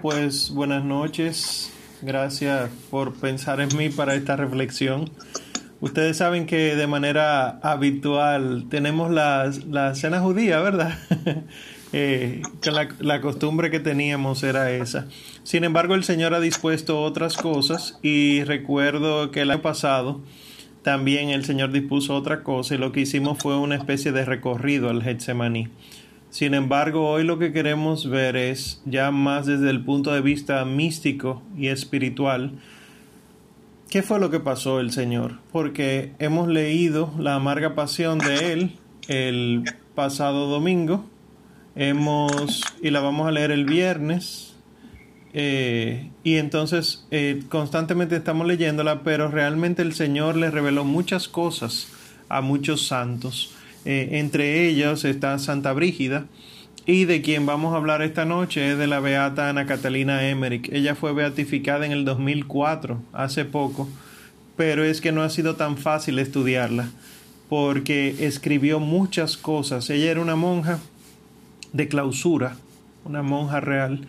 Pues buenas noches, gracias por pensar en mí para esta reflexión. Ustedes saben que de manera habitual tenemos la, la cena judía, ¿verdad? eh, que la, la costumbre que teníamos era esa. Sin embargo, el Señor ha dispuesto otras cosas y recuerdo que el año pasado también el Señor dispuso otra cosa y lo que hicimos fue una especie de recorrido al Getsemaní. Sin embargo, hoy lo que queremos ver es ya más desde el punto de vista místico y espiritual, ¿qué fue lo que pasó el Señor? Porque hemos leído la amarga pasión de Él el pasado domingo, hemos, y la vamos a leer el viernes, eh, y entonces eh, constantemente estamos leyéndola, pero realmente el Señor le reveló muchas cosas a muchos santos. Eh, entre ellos está Santa Brígida, y de quien vamos a hablar esta noche es de la beata Ana Catalina Emmerich. Ella fue beatificada en el 2004, hace poco, pero es que no ha sido tan fácil estudiarla, porque escribió muchas cosas. Ella era una monja de clausura, una monja real,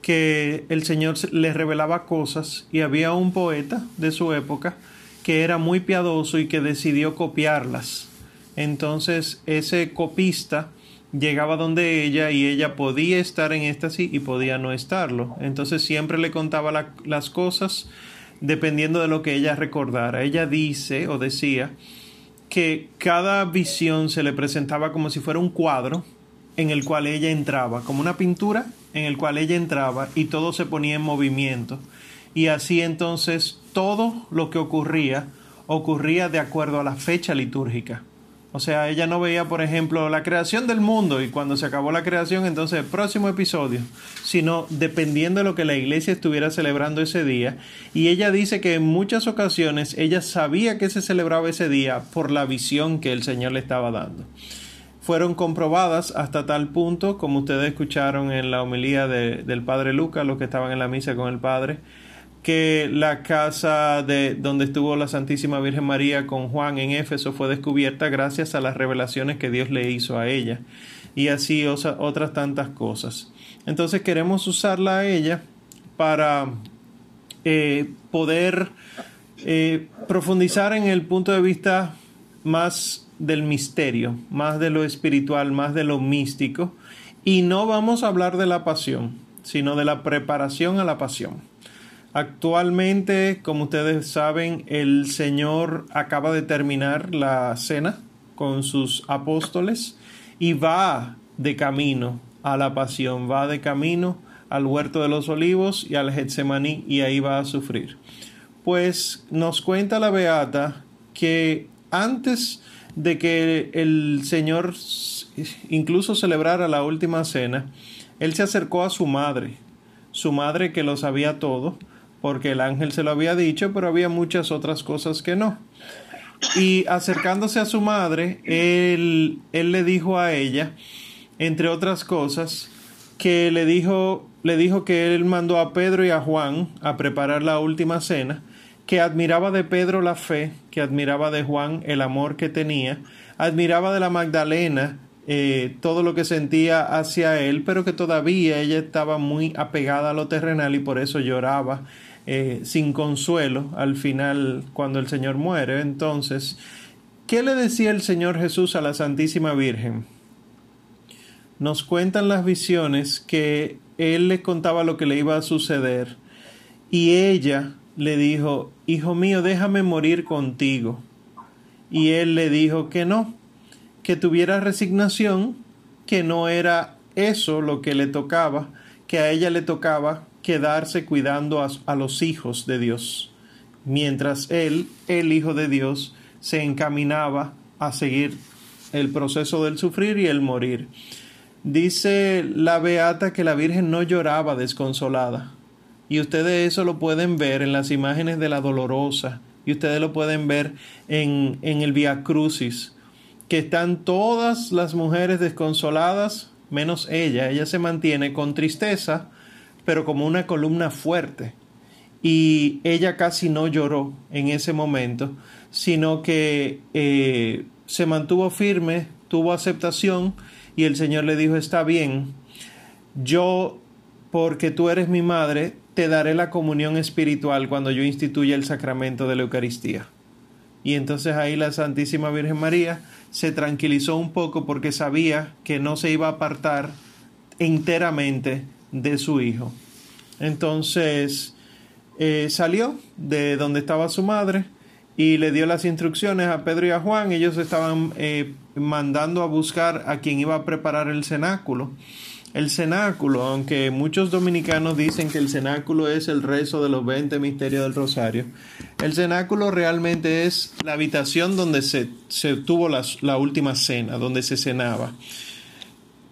que el Señor le revelaba cosas y había un poeta de su época que era muy piadoso y que decidió copiarlas entonces ese copista llegaba donde ella y ella podía estar en éxtasis y podía no estarlo. Entonces siempre le contaba las cosas dependiendo de lo que ella recordara. Ella dice o decía que cada visión se le presentaba como si fuera un cuadro en el cual ella entraba, como una pintura en el cual ella entraba y todo se ponía en movimiento. Y así entonces todo lo que ocurría ocurría de acuerdo a la fecha litúrgica. O sea, ella no veía, por ejemplo, la creación del mundo y cuando se acabó la creación, entonces el próximo episodio, sino dependiendo de lo que la iglesia estuviera celebrando ese día. Y ella dice que en muchas ocasiones ella sabía que se celebraba ese día por la visión que el Señor le estaba dando. Fueron comprobadas hasta tal punto, como ustedes escucharon en la homilía del Padre Lucas, los que estaban en la misa con el Padre, que la casa de donde estuvo la Santísima Virgen María con Juan en Éfeso fue descubierta gracias a las revelaciones que Dios le hizo a ella y así otras tantas cosas. Entonces queremos usarla a ella para eh, poder eh, profundizar en el punto de vista más del misterio, más de lo espiritual, más de lo místico y no vamos a hablar de la pasión, sino de la preparación a la pasión. Actualmente, como ustedes saben, el Señor acaba de terminar la cena con sus apóstoles y va de camino a la pasión, va de camino al huerto de los olivos y al Getsemaní y ahí va a sufrir. Pues nos cuenta la Beata que antes de que el Señor incluso celebrara la última cena, Él se acercó a su madre, su madre que lo sabía todo, porque el ángel se lo había dicho, pero había muchas otras cosas que no. Y acercándose a su madre, él, él le dijo a ella, entre otras cosas, que le dijo, le dijo que él mandó a Pedro y a Juan a preparar la última cena, que admiraba de Pedro la fe, que admiraba de Juan el amor que tenía, admiraba de la Magdalena eh, todo lo que sentía hacia él, pero que todavía ella estaba muy apegada a lo terrenal y por eso lloraba eh, sin consuelo al final cuando el Señor muere. Entonces, ¿qué le decía el Señor Jesús a la Santísima Virgen? Nos cuentan las visiones que Él le contaba lo que le iba a suceder y ella le dijo, Hijo mío, déjame morir contigo. Y Él le dijo que no, que tuviera resignación, que no era eso lo que le tocaba, que a ella le tocaba quedarse cuidando a, los hijos de Dios, mientras él, el Hijo de Dios, se encaminaba a seguir el proceso del sufrir y el morir. Dice la Beata que la Virgen no lloraba desconsolada. Y ustedes eso lo pueden ver en las imágenes de la Dolorosa. Y ustedes lo pueden ver en, en el Via Crucis. Que están todas las mujeres desconsoladas, menos ella. Ella se mantiene con tristeza, pero como una columna fuerte. Y ella casi no lloró en ese momento, sino que eh, se mantuvo firme, tuvo aceptación y el Señor le dijo, está bien, yo porque tú eres mi madre, te daré la comunión espiritual cuando yo instituya el sacramento de la Eucaristía. Y entonces ahí la Santísima Virgen María se tranquilizó un poco porque sabía que no se iba a apartar enteramente de su hijo. Entonces eh, salió de donde estaba su madre y le dio las instrucciones a Pedro y a Juan. Ellos estaban eh, mandando a buscar a quien iba a preparar el cenáculo. El cenáculo, aunque muchos dominicanos dicen que el cenáculo es el rezo de los 20 misterios del rosario, el cenáculo realmente es la habitación donde se, tuvo la, la última cena, donde se cenaba.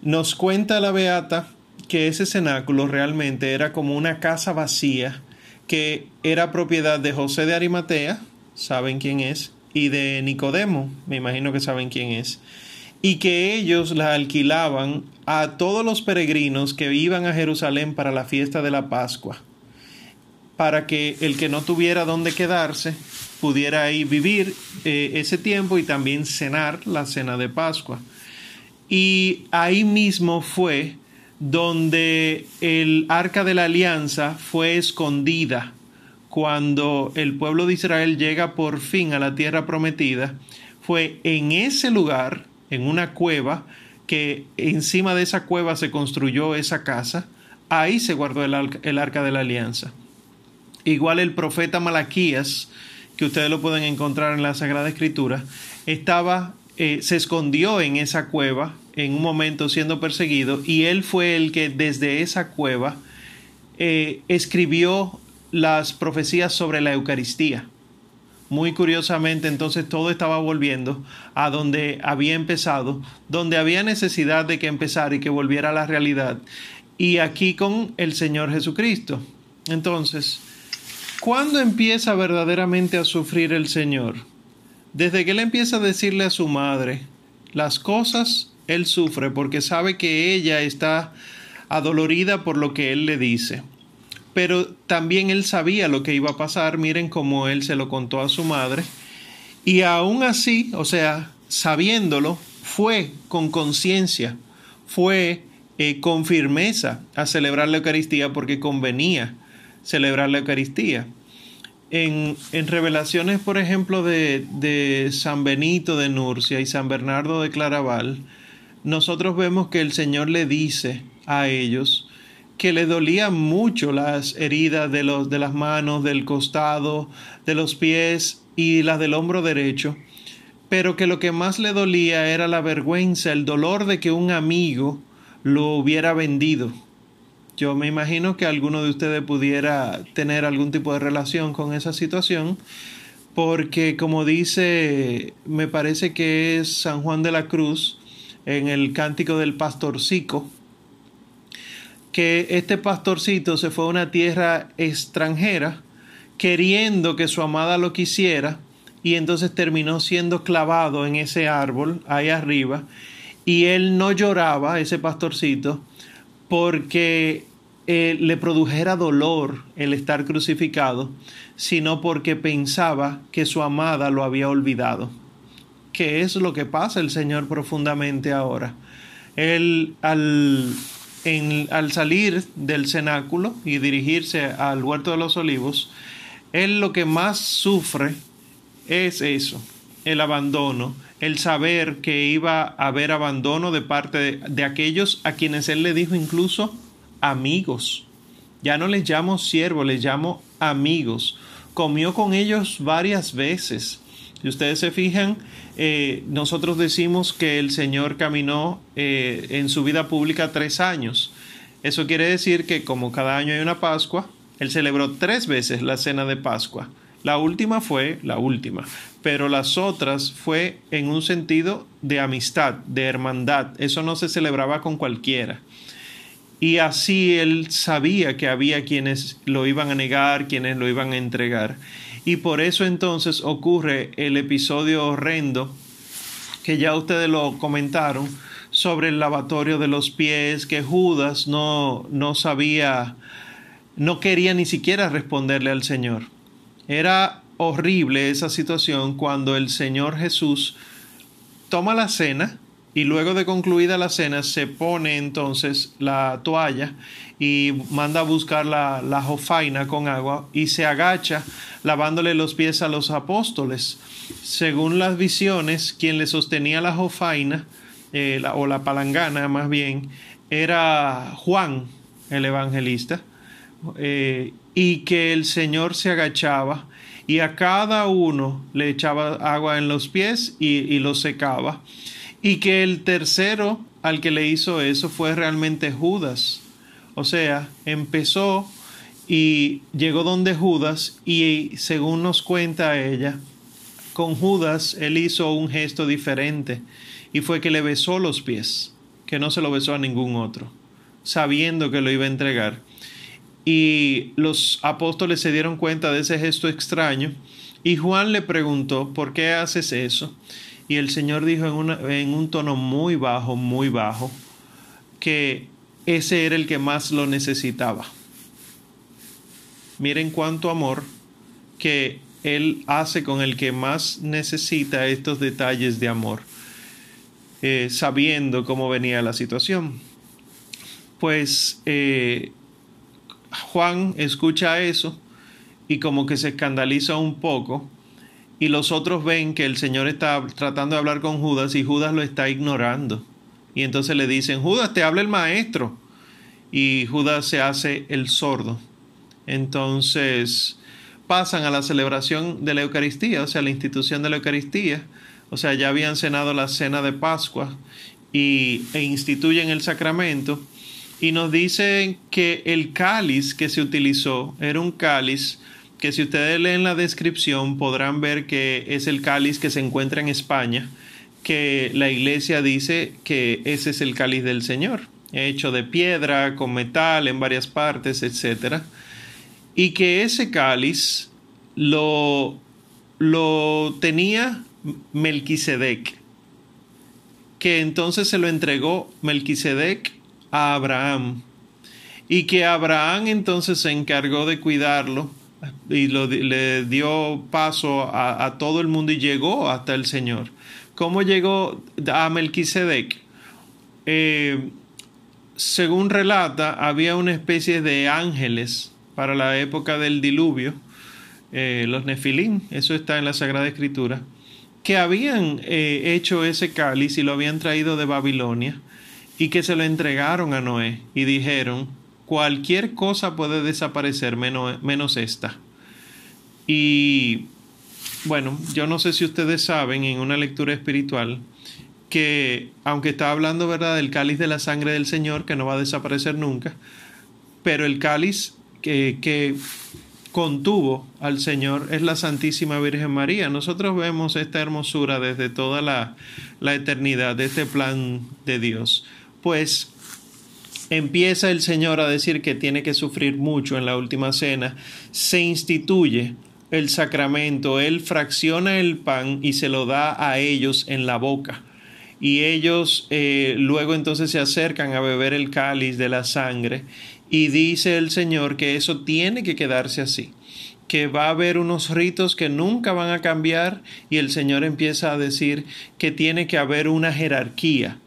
Nos cuenta la Beata que ese cenáculo realmente era como una casa vacía que era propiedad de José de Arimatea, saben quién es, y de Nicodemo, me imagino que saben quién es y que ellos la alquilaban a todos los peregrinos que iban a Jerusalén para la fiesta de la Pascua, para que el que no tuviera dónde quedarse pudiera ahí vivir eh, ese tiempo y también cenar la cena de Pascua. Y ahí mismo fue donde el arca de la alianza fue escondida cuando el pueblo de Israel llega por fin a la tierra prometida, fue en ese lugar en una cueva, que encima de esa cueva se construyó esa casa, ahí se guardó el, arca de la alianza. Igual el profeta Malaquías, que ustedes lo pueden encontrar en la Sagrada Escritura, estaba, eh, se escondió en esa cueva en un momento siendo perseguido y él fue el que desde esa cueva eh, escribió las profecías sobre la Eucaristía muy curiosamente entonces todo estaba volviendo a donde había empezado, donde había necesidad de que empezara y que volviera a la realidad. Y aquí con el Señor Jesucristo. Entonces, ¿cuándo empieza verdaderamente a sufrir el Señor? Desde que Él empieza a decirle a su madre las cosas, Él sufre porque sabe que ella está adolorida por lo que Él le dice pero también él sabía lo que iba a pasar, miren cómo él se lo contó a su madre, y aún así, o sea, sabiéndolo, fue con conciencia, fue eh, con firmeza a celebrar la Eucaristía porque convenía celebrar la Eucaristía. En, en revelaciones, por ejemplo, de, de San Benito de Nurcia y San Bernardo de Claraval, nosotros vemos que el Señor le dice a ellos, que le dolían mucho las heridas de, los, de las manos, del costado, de los pies y las del hombro derecho, pero que lo que más le dolía era la vergüenza, el dolor de que un amigo lo hubiera vendido. Yo me imagino que alguno de ustedes pudiera tener algún tipo de relación con esa situación, porque como dice, me parece que es San Juan de la Cruz, en el cántico del pastorcico, que este pastorcito se fue a una tierra extranjera queriendo que su amada lo quisiera y entonces terminó siendo clavado en ese árbol ahí arriba y él no lloraba, ese pastorcito, porque eh, le produjera dolor el estar crucificado, sino porque pensaba que su amada lo había olvidado. ¿Qué es lo que pasa el Señor profundamente ahora? Él al al salir del cenáculo y dirigirse al huerto de los olivos, él lo que más sufre es eso, el abandono, el saber que iba a haber abandono de parte de, de aquellos a quienes él le dijo incluso amigos. Ya no les llamo siervos, les llamo amigos. Comió con ellos varias veces si ustedes se fijan, eh, nosotros decimos que el Señor caminó eh, en su vida pública tres años. Eso quiere decir que como cada año hay una Pascua, Él celebró tres veces la cena de Pascua. La última fue la última, pero las otras fue en un sentido de amistad, de hermandad. Eso no se celebraba con cualquiera. Y así él sabía que había quienes lo iban a negar, quienes lo iban a entregar. Y por eso entonces ocurre el episodio horrendo que ya ustedes lo comentaron sobre el lavatorio de los pies, que Judas no, no sabía, no quería ni siquiera responderle al Señor. Era horrible esa situación cuando el Señor Jesús toma la cena y luego de concluida la cena se pone entonces la toalla y manda a buscar la, la jofaina con agua y se agacha lavándole los pies a los apóstoles. Según las visiones, quien le sostenía la jofaina, eh, o la palangana más bien, era Juan, el evangelista, eh, y que el Señor se agachaba y a cada uno le echaba agua en los pies y, y los secaba, y que el tercero al que le hizo eso fue realmente Judas. O sea, empezó y llegó donde Judas y según nos cuenta ella, con Judas él hizo un gesto diferente y fue que le besó los pies, que no se lo besó a ningún otro, sabiendo que lo iba a entregar. Y los apóstoles se dieron cuenta de ese gesto extraño y Juan le preguntó, ¿por qué haces eso? Y el Señor dijo en, en un tono muy bajo, muy bajo, que ese era el que más lo necesitaba. Miren cuánto amor que Él hace con el que más necesita estos detalles de amor, eh, sabiendo cómo venía la situación. Pues eh, Juan escucha eso y como que se escandaliza un poco y los otros ven que el Señor está tratando de hablar con Judas y Judas lo está ignorando. Y entonces le dicen, Judas, te habla el maestro. Y Judas se hace el sordo. Entonces pasan a la celebración de la Eucaristía, o sea, la institución de la Eucaristía. O sea, ya habían cenado la cena de Pascua y, e instituyen el sacramento. Y nos dicen que el cáliz que se utilizó era un cáliz que si ustedes leen la descripción podrán ver que es el cáliz que se encuentra en España, que la iglesia dice que ese es el cáliz del Señor, hecho de piedra, con metal en varias partes, etcétera. Y que ese cáliz lo, lo tenía Melquisedec, que entonces se lo entregó Melquisedec a Abraham, y que Abraham entonces se encargó de cuidarlo y le dio paso a, todo el mundo y llegó hasta el Señor. ¿Cómo llegó a Melquisedec? Eh, según relata, había una especie de ángeles para la época del diluvio, eh, los nefilín, eso está en la Sagrada Escritura, que habían eh, hecho ese cáliz y lo habían traído de Babilonia y que se lo entregaron a Noé y dijeron, cualquier cosa puede desaparecer menos, menos esta. Y bueno, yo no sé si ustedes saben en una lectura espiritual que aunque está hablando verdad del cáliz de la sangre del Señor que no va a desaparecer nunca, pero el cáliz que, contuvo al Señor es la Santísima Virgen María. Nosotros vemos esta hermosura desde toda la, la eternidad de este plan de Dios. Pues empieza el Señor a decir que tiene que sufrir mucho en la última cena, se instituye el sacramento, Él fracciona el pan y se lo da a ellos en la boca. Y ellos eh, luego entonces se acercan a beber el cáliz de la sangre y dice el Señor que eso tiene que quedarse así, que va a haber unos ritos que nunca van a cambiar y el Señor empieza a decir que tiene que haber una jerarquía.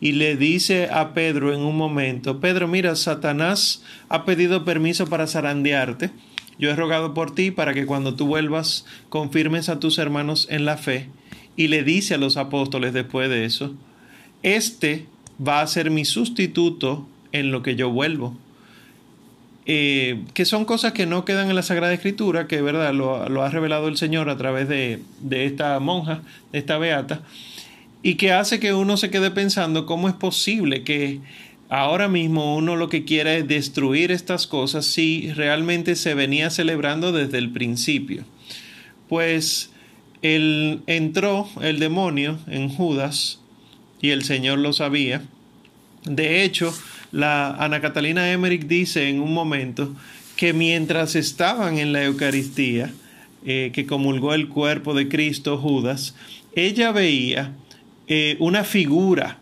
Y le dice a Pedro en un momento, Pedro, mira, Satanás ha pedido permiso para zarandearte. Yo he rogado por ti para que cuando tú vuelvas confirmes a tus hermanos en la fe. Y le dice a los apóstoles después de eso, este va a ser mi sustituto en lo que yo vuelvo. Eh, que son cosas que no quedan en la Sagrada Escritura, que verdad lo, lo ha revelado el Señor a través de, de, esta monja, de esta beata, y que hace que uno se quede pensando cómo es posible que ahora mismo uno lo que quiera es destruir estas cosas si realmente se venía celebrando desde el principio. Pues él entró el demonio en Judas y el Señor lo sabía. De hecho, la Ana Catalina Emmerich dice en un momento que mientras estaban en la Eucaristía, eh, que comulgó el cuerpo de Cristo Judas, ella veía eh, una figura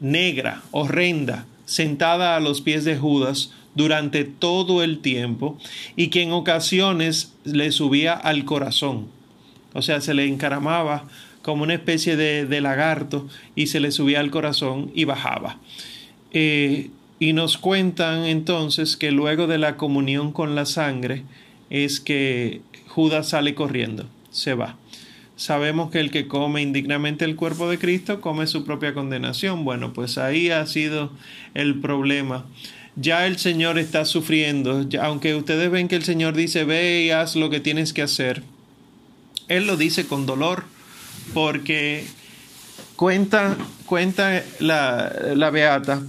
negra, horrenda, sentada a los pies de Judas durante todo el tiempo y que en ocasiones le subía al corazón. O sea, se le encaramaba como una especie de, lagarto y se le subía al corazón y bajaba. Eh, y nos cuentan entonces que luego de la comunión con la sangre es que Judas sale corriendo, se va. Sabemos que el que come indignamente el cuerpo de Cristo come su propia condenación. Bueno, pues ahí ha sido el problema. Ya el Señor está sufriendo, aunque ustedes ven que el Señor dice, ve y haz lo que tienes que hacer. Él lo dice con dolor, porque cuenta, cuenta la, la Beata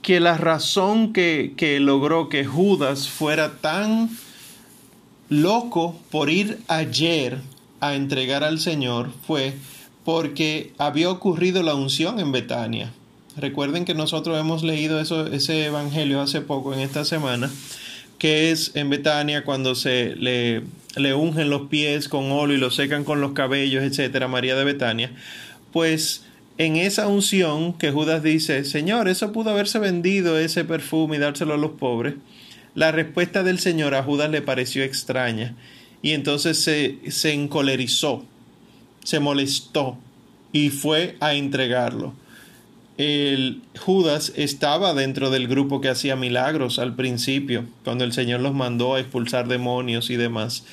que la razón que, que logró que Judas fuera tan loco por ir ayer a entregar al Señor fue porque había ocurrido la unción en Betania. Recuerden que nosotros hemos leído eso, ese evangelio hace poco, en esta semana, que es en Betania cuando se le, le ungen los pies con óleo y lo secan con los cabellos, etcétera, María de Betania. Pues en esa unción que Judas dice, Señor, eso pudo haberse vendido ese perfume y dárselo a los pobres. La respuesta del Señor a Judas le pareció extraña y entonces se, se encolerizó, se molestó y fue a entregarlo el Judas estaba dentro del grupo que hacía milagros al principio, cuando el Señor los mandó a expulsar demonios y demás.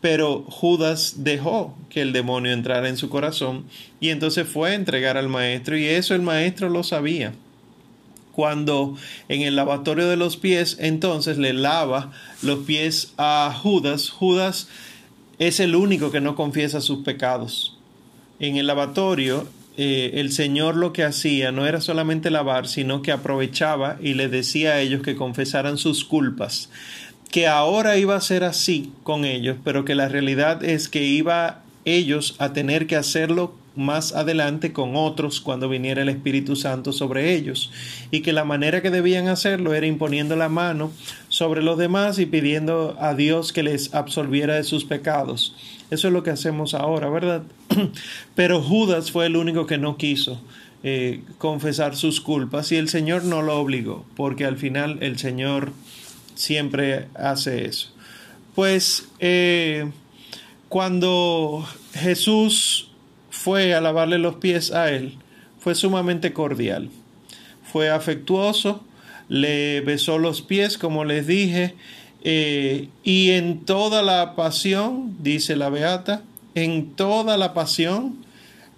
Pero Judas dejó que el demonio entrara en su corazón y entonces fue a entregar al maestro y eso el maestro lo sabía. Cuando en el lavatorio de los pies entonces le lava los pies a Judas, Judas es el único que no confiesa sus pecados. En el lavatorio eh, el Señor lo que hacía no era solamente lavar, sino que aprovechaba y le decía a ellos que confesaran sus culpas, que ahora iba a ser así con ellos, pero que la realidad es que iba ellos a tener que hacerlo más adelante con otros cuando viniera el Espíritu Santo sobre ellos, y que la manera que debían hacerlo era imponiendo la mano sobre los demás y pidiendo a Dios que les absolviera de sus pecados. Eso es lo que hacemos ahora, ¿verdad? Pero Judas fue el único que no quiso eh, confesar sus culpas y el Señor no lo obligó, porque al final el Señor siempre hace eso. Pues eh, cuando Jesús fue a lavarle los pies a él, fue sumamente cordial, fue afectuoso, le besó los pies, como les dije, eh, y en toda la pasión, dice la Beata, en toda la pasión,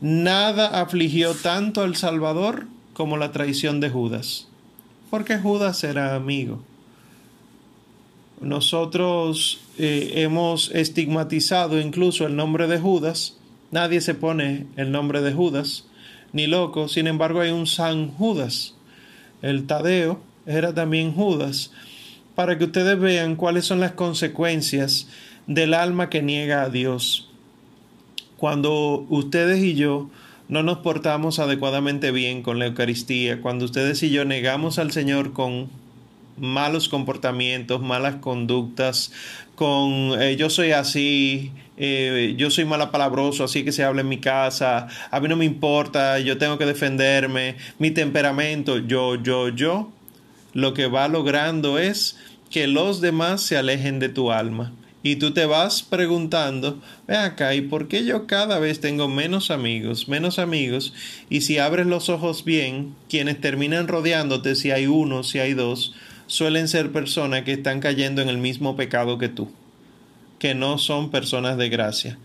nada afligió tanto al Salvador como la traición de Judas, porque Judas era amigo. Nosotros eh, hemos estigmatizado incluso el nombre de Judas, nadie se pone el nombre de Judas, ni loco, sin embargo hay un San Judas, el Tadeo era también Judas, para que ustedes vean cuáles son las consecuencias del alma que niega a Dios. Cuando ustedes y yo no nos portamos adecuadamente bien con la Eucaristía, cuando ustedes y yo negamos al Señor con malos comportamientos, malas conductas, con eh, yo soy así, eh, yo soy malapalabroso, así que se habla en mi casa, a mí no me importa, yo tengo que defenderme, mi temperamento, yo, yo, yo, lo que va logrando es que los demás se alejen de tu alma. Y tú te vas preguntando, ve acá, ¿y por qué yo cada vez tengo menos amigos, menos amigos? Y si abres los ojos bien, quienes terminan rodeándote, si hay uno, si hay dos, suelen ser personas que están cayendo en el mismo pecado que tú, que no son personas de gracia.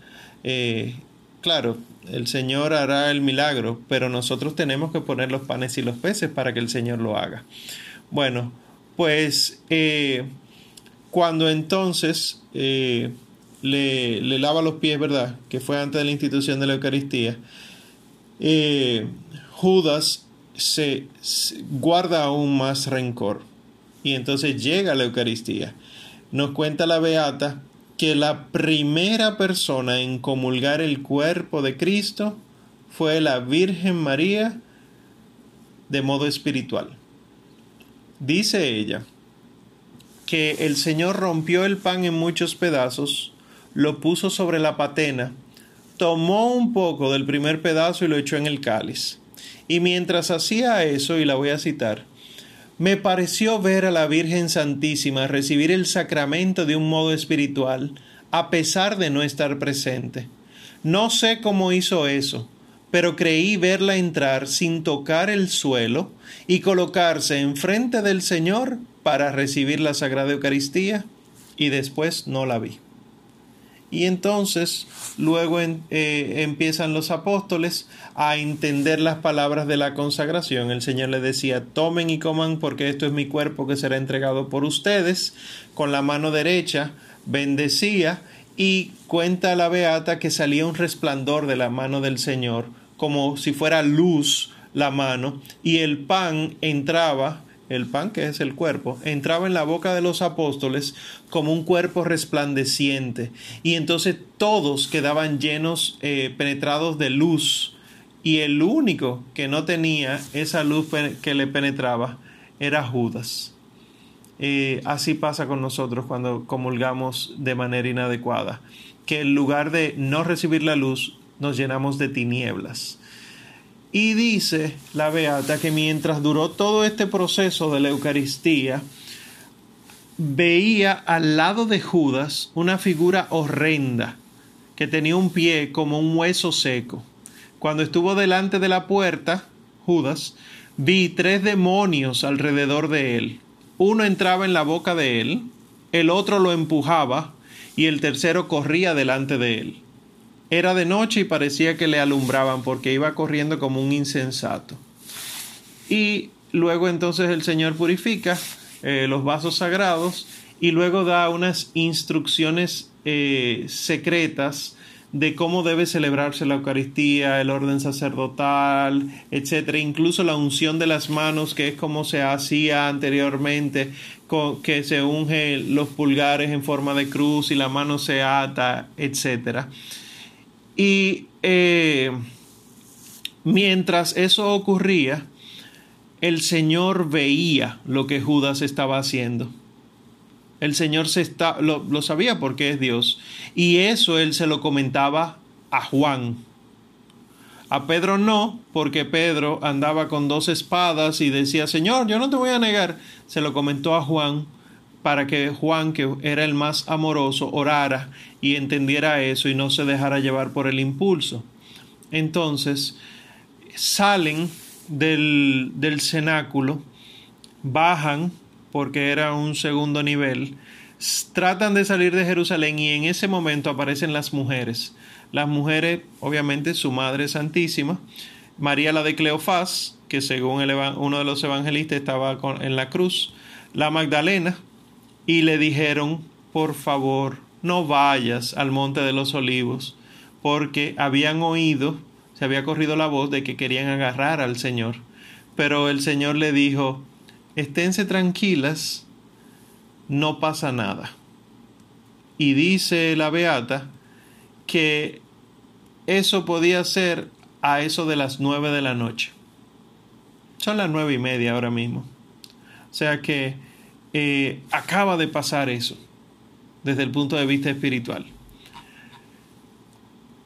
Eh, claro, el Señor hará el milagro, pero nosotros tenemos que poner los panes y los peces para que el Señor lo haga. Bueno, pues eh, cuando entonces eh, le, lava los pies, ¿verdad? Que fue antes de la institución de la Eucaristía, eh, Judas se, guarda aún más rencor y entonces llega la Eucaristía. Nos cuenta la Beata que la primera persona en comulgar el cuerpo de Cristo fue la Virgen María de modo espiritual. Dice ella que el Señor rompió el pan en muchos pedazos, lo puso sobre la patena, tomó un poco del primer pedazo y lo echó en el cáliz. Y mientras hacía eso, y la voy a citar, me pareció ver a la Virgen Santísima recibir el sacramento de un modo espiritual, a pesar de no estar presente. No sé cómo hizo eso, pero creí verla entrar sin tocar el suelo y colocarse enfrente del Señor para recibir la Sagrada Eucaristía y después no la vi. Y entonces luego eh, empiezan los apóstoles a entender las palabras de la consagración. El Señor les decía, tomen y coman porque esto es mi cuerpo que será entregado por ustedes. Con la mano derecha bendecía y cuenta la beata que salía un resplandor de la mano del Señor, como si fuera luz la mano, y el pan entraba el pan que es el cuerpo, entraba en la boca de los apóstoles como un cuerpo resplandeciente. Y entonces todos quedaban llenos, eh, penetrados de luz. Y el único que no tenía esa luz que le penetraba era Judas. Eh, así pasa con nosotros cuando comulgamos de manera inadecuada, que en lugar de no recibir la luz, nos llenamos de tinieblas. Y dice la Beata que mientras duró todo este proceso de la Eucaristía, veía al lado de Judas una figura horrenda que tenía un pie como un hueso seco. Cuando estuvo delante de la puerta, Judas, vi tres demonios alrededor de él. Uno entraba en la boca de él, el otro lo empujaba y el tercero corría delante de él. Era de noche y parecía que le alumbraban porque iba corriendo como un insensato. Y luego entonces el Señor purifica eh, los vasos sagrados y luego da unas instrucciones eh, secretas de cómo debe celebrarse la Eucaristía, el orden sacerdotal, etcétera, incluso la unción de las manos, que es como se hacía anteriormente, que se unge los pulgares en forma de cruz y la mano se ata, etcétera. Y eh, mientras eso ocurría, el Señor veía lo que Judas estaba haciendo. El Señor se está, lo, lo sabía porque es Dios. Y eso él se lo comentaba a Juan. A Pedro no, porque Pedro andaba con dos espadas y decía, Señor, yo no te voy a negar. Se lo comentó a Juan para que Juan, que era el más amoroso, orara y entendiera eso y no se dejara llevar por el impulso. Entonces, salen del, del cenáculo, bajan, porque era un segundo nivel, tratan de salir de Jerusalén y en ese momento aparecen las mujeres. Las mujeres, obviamente, su Madre Santísima, María la de Cleofás, que según uno de los evangelistas estaba en la cruz, la Magdalena, y le dijeron, por favor, no vayas al monte de los olivos, porque habían oído, se había corrido la voz de que querían agarrar al Señor. Pero el Señor le dijo, esténse tranquilas, no pasa nada. Y dice la Beata que eso podía ser a eso de las nueve de la noche. Son las nueve y media ahora mismo. O sea que eh, acaba de pasar eso desde el punto de vista espiritual.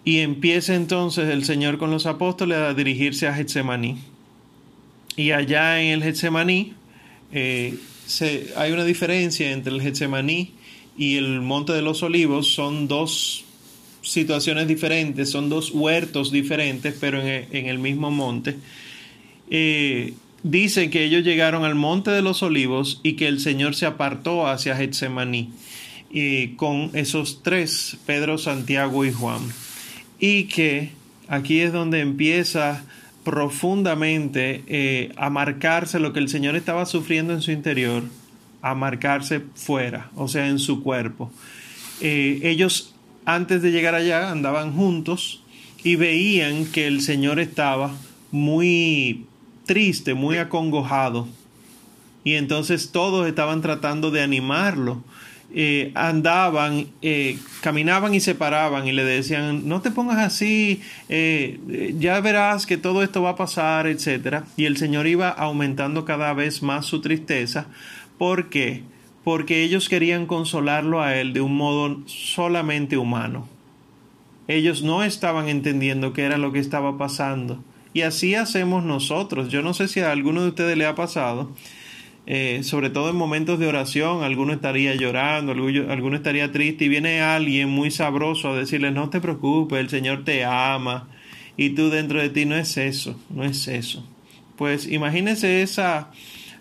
Y empieza entonces el Señor con los apóstoles a dirigirse a Getsemaní. Y allá en el Getsemaní eh, hay una diferencia entre el Getsemaní y el Monte de los Olivos. Son dos situaciones diferentes, son dos huertos diferentes, pero en, el mismo monte. Eh, dice que ellos llegaron al monte de los olivos y que el Señor se apartó hacia Getsemaní y con esos tres, Pedro, Santiago y Juan. Y que aquí es donde empieza profundamente eh, a marcarse lo que el Señor estaba sufriendo en su interior, a marcarse fuera, o sea, en su cuerpo. Eh, ellos antes de llegar allá andaban juntos y veían que el Señor estaba muy triste, muy acongojado. Y entonces todos estaban tratando de animarlo. Eh, andaban, eh, caminaban y se paraban y le decían, no te pongas así, eh, ya verás que todo esto va a pasar, etc. Y el Señor iba aumentando cada vez más su tristeza. ¿Por qué? Porque ellos querían consolarlo a él de un modo solamente humano. Ellos no estaban entendiendo qué era lo que estaba pasando y así hacemos nosotros. Yo no sé si a alguno de ustedes le ha pasado eh, sobre todo en momentos de oración, alguno estaría llorando, alguno, estaría triste y viene alguien muy sabroso a decirle, no te preocupes, el Señor te ama y tú dentro de ti no es eso, no es eso. Pues imagínese esa,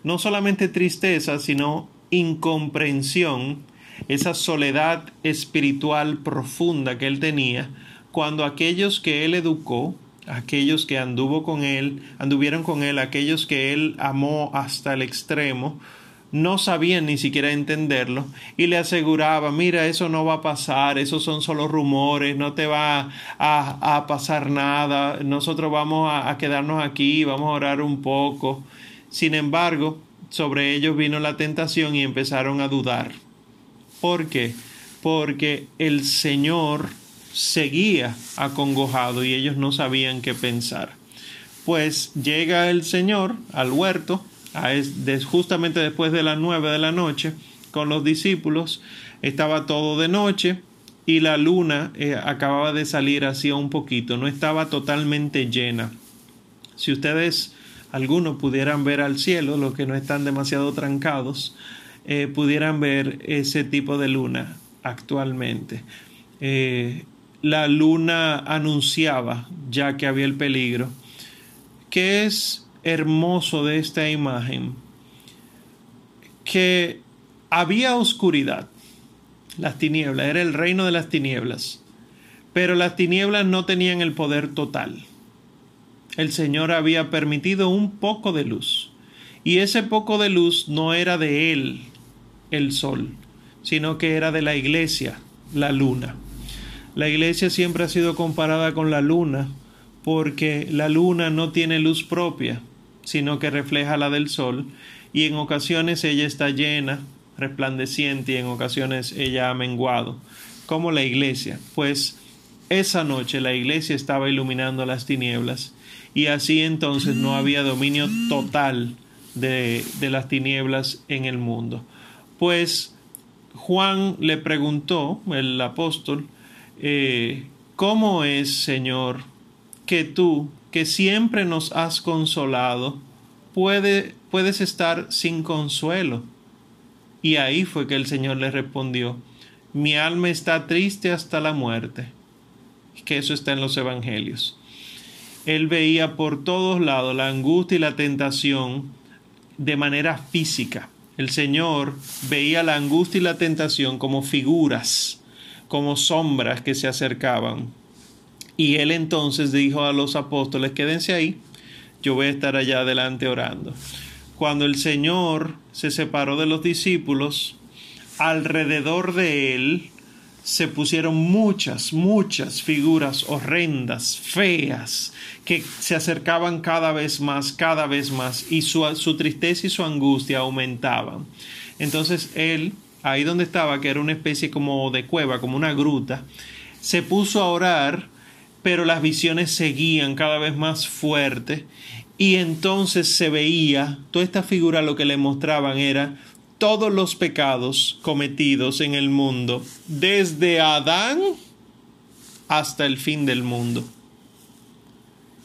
no solamente tristeza, sino incomprensión, esa soledad espiritual profunda que él tenía, cuando aquellos que él educó, aquellos que anduvo con él, anduvieron con él, aquellos que él amó hasta el extremo, no sabían ni siquiera entenderlo y le aseguraba, mira, eso no va a pasar, esos son solo rumores, no te va a, a pasar nada, nosotros vamos a, a quedarnos aquí, vamos a orar un poco. Sin embargo, sobre ellos vino la tentación y empezaron a dudar. ¿Por qué? Porque el Señor seguía acongojado y ellos no sabían qué pensar. Pues llega el Señor al huerto, justamente después de las nueve de la noche, con los discípulos, estaba todo de noche y la luna eh, acababa de salir hacía un poquito, no estaba totalmente llena. Si ustedes, algunos pudieran ver al cielo, los que no están demasiado trancados, eh, pudieran ver ese tipo de luna actualmente. Eh, la luna anunciaba ya que había el peligro. ¿Qué es hermoso de esta imagen? Que había oscuridad, las tinieblas, era el reino de las tinieblas, pero las tinieblas no tenían el poder total. El Señor había permitido un poco de luz, y ese poco de luz no era de Él, el sol, sino que era de la iglesia, la luna. La iglesia siempre ha sido comparada con la luna porque la luna no tiene luz propia, sino que refleja la del sol y en ocasiones ella está llena, resplandeciente y en ocasiones ella ha menguado, como la iglesia, pues esa noche la iglesia estaba iluminando las tinieblas y así entonces no había dominio total de, de las tinieblas en el mundo. Pues Juan le preguntó, el apóstol, eh, ¿cómo es, Señor, que tú, que siempre nos has consolado, puede, puedes estar sin consuelo? Y ahí fue que el Señor le respondió, mi alma está triste hasta la muerte, que eso está en los Evangelios. Él veía por todos lados la angustia y la tentación de manera física. El Señor veía la angustia y la tentación como figuras como sombras que se acercaban. Y él entonces dijo a los apóstoles, quédense ahí, yo voy a estar allá adelante orando. Cuando el Señor se separó de los discípulos, alrededor de él se pusieron muchas, muchas figuras horrendas, feas, que se acercaban cada vez más, cada vez más, y su, su tristeza y su angustia aumentaban. Entonces él ahí donde estaba, que era una especie como de cueva, como una gruta, se puso a orar, pero las visiones seguían cada vez más fuertes y entonces se veía, toda esta figura lo que le mostraban era todos los pecados cometidos en el mundo, desde Adán hasta el fin del mundo.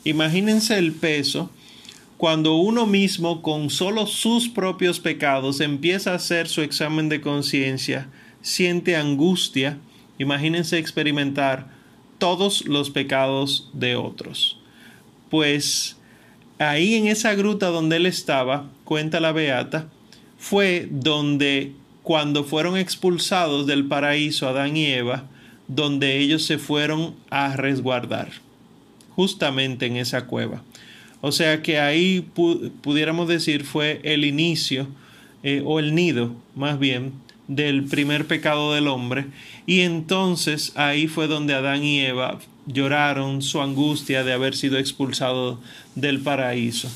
Imagínense el peso cuando uno mismo con solo sus propios pecados empieza a hacer su examen de conciencia, siente angustia, imagínense experimentar todos los pecados de otros. Pues ahí en esa gruta donde él estaba, cuenta la Beata, fue donde cuando fueron expulsados del paraíso Adán y Eva, donde ellos se fueron a resguardar, justamente en esa cueva. O sea que ahí pudiéramos decir fue el inicio eh, o el nido más bien del primer pecado del hombre y entonces ahí fue donde Adán y Eva lloraron su angustia de haber sido expulsados del paraíso.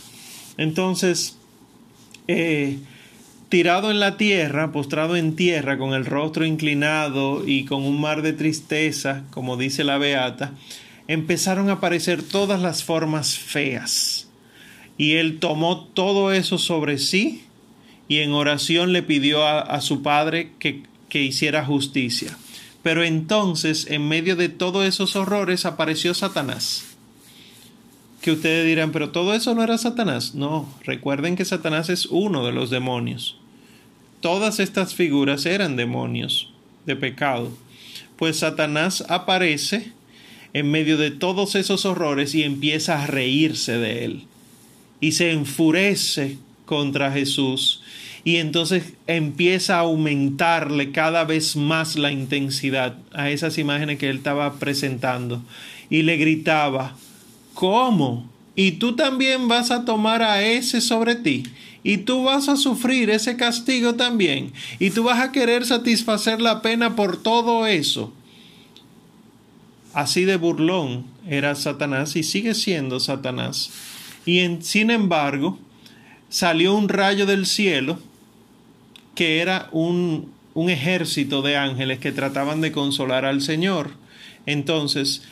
Entonces, eh, tirado en la tierra, postrado en tierra, con el rostro inclinado y con un mar de tristeza, como dice la Beata, empezaron a aparecer todas las formas feas. Y él tomó todo eso sobre sí y en oración le pidió a, su padre que, que hiciera justicia. Pero entonces, en medio de todos esos horrores, apareció Satanás, que ustedes dirán, pero todo eso no era Satanás. No, recuerden que Satanás es uno de los demonios. Todas estas figuras eran demonios de pecado. Pues Satanás aparece en medio de todos esos horrores y empieza a reírse de él. Y se enfurece contra Jesús. Y entonces empieza a aumentarle cada vez más la intensidad a esas imágenes que él estaba presentando. Y le gritaba, ¿cómo? Y tú también vas a tomar a ese sobre ti. Y tú vas a sufrir ese castigo también. Y tú vas a querer satisfacer la pena por todo eso. Así de burlón era Satanás y sigue siendo Satanás. Y sin embargo, salió un rayo del cielo que era un, un ejército de ángeles que trataban de consolar al Señor. Entonces,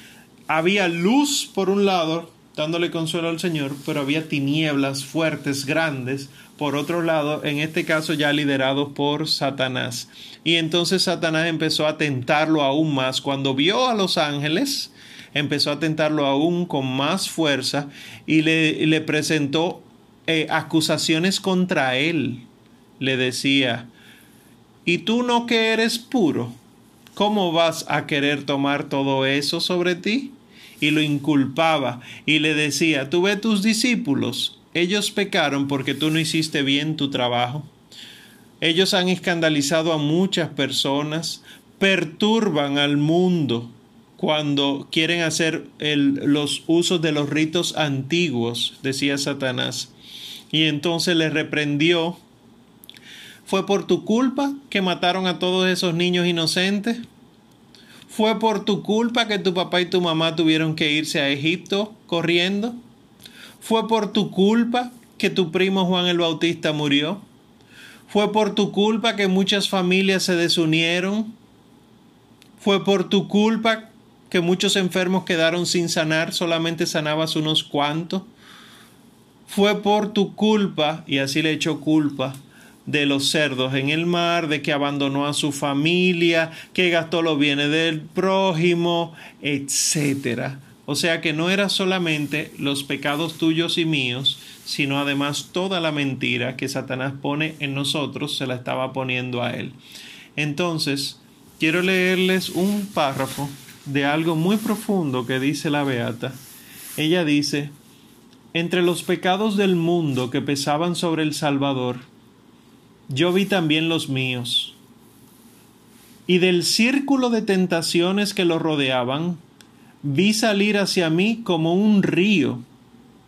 había luz por un lado, dándole consuelo al Señor, pero había tinieblas fuertes, grandes, por otro lado, en este caso ya liderados por Satanás. Y entonces Satanás empezó a tentarlo aún más. Cuando vio a los ángeles, empezó a tentarlo aún con más fuerza y le, presentó eh, acusaciones contra él. Le decía, ¿y tú no que eres puro? ¿Cómo vas a querer tomar todo eso sobre ti? Y lo inculpaba y le decía, tú ve tus discípulos, ellos pecaron porque tú no hiciste bien tu trabajo. Ellos han escandalizado a muchas personas, perturban al mundo cuando quieren hacer los usos de los ritos antiguos, decía Satanás. Y entonces le reprendió. ¿Fue por tu culpa que mataron a todos esos niños inocentes? ¿Fue por tu culpa que tu papá y tu mamá tuvieron que irse a Egipto corriendo? ¿Fue por tu culpa que tu primo Juan el Bautista murió? Fue por tu culpa que muchas familias se desunieron. Fue por tu culpa que muchos enfermos quedaron sin sanar, solamente sanabas unos cuantos. Fue por tu culpa, y así le echó culpa, de los cerdos en el mar, de que abandonó a su familia, que gastó los bienes del prójimo, etc. O sea que no era solamente los pecados tuyos y míos, sino además toda la mentira que Satanás pone en nosotros se la estaba poniendo a él. Entonces, quiero leerles un párrafo de algo muy profundo que dice la Beata. Ella dice, entre los pecados del mundo que pesaban sobre el Salvador, yo vi también los míos. Y del círculo de tentaciones que lo rodeaban, vi salir hacia mí como un río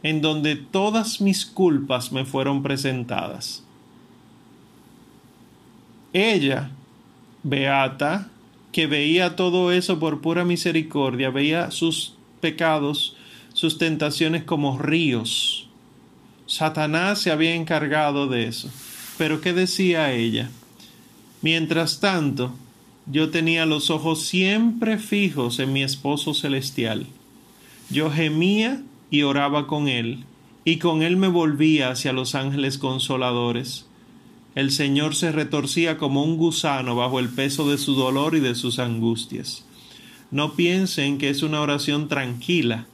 en donde todas mis culpas me fueron presentadas. Ella, Beata, que veía todo eso por pura misericordia, veía sus pecados, sus tentaciones como ríos. Satanás se había encargado de eso. Pero ¿qué decía ella? Mientras tanto, yo tenía los ojos siempre fijos en mi esposo celestial. Yo gemía y oraba con él, y con él me volvía hacia los ángeles consoladores. El Señor se retorcía como un gusano bajo el peso de su dolor y de sus angustias. No piensen que es una oración tranquila,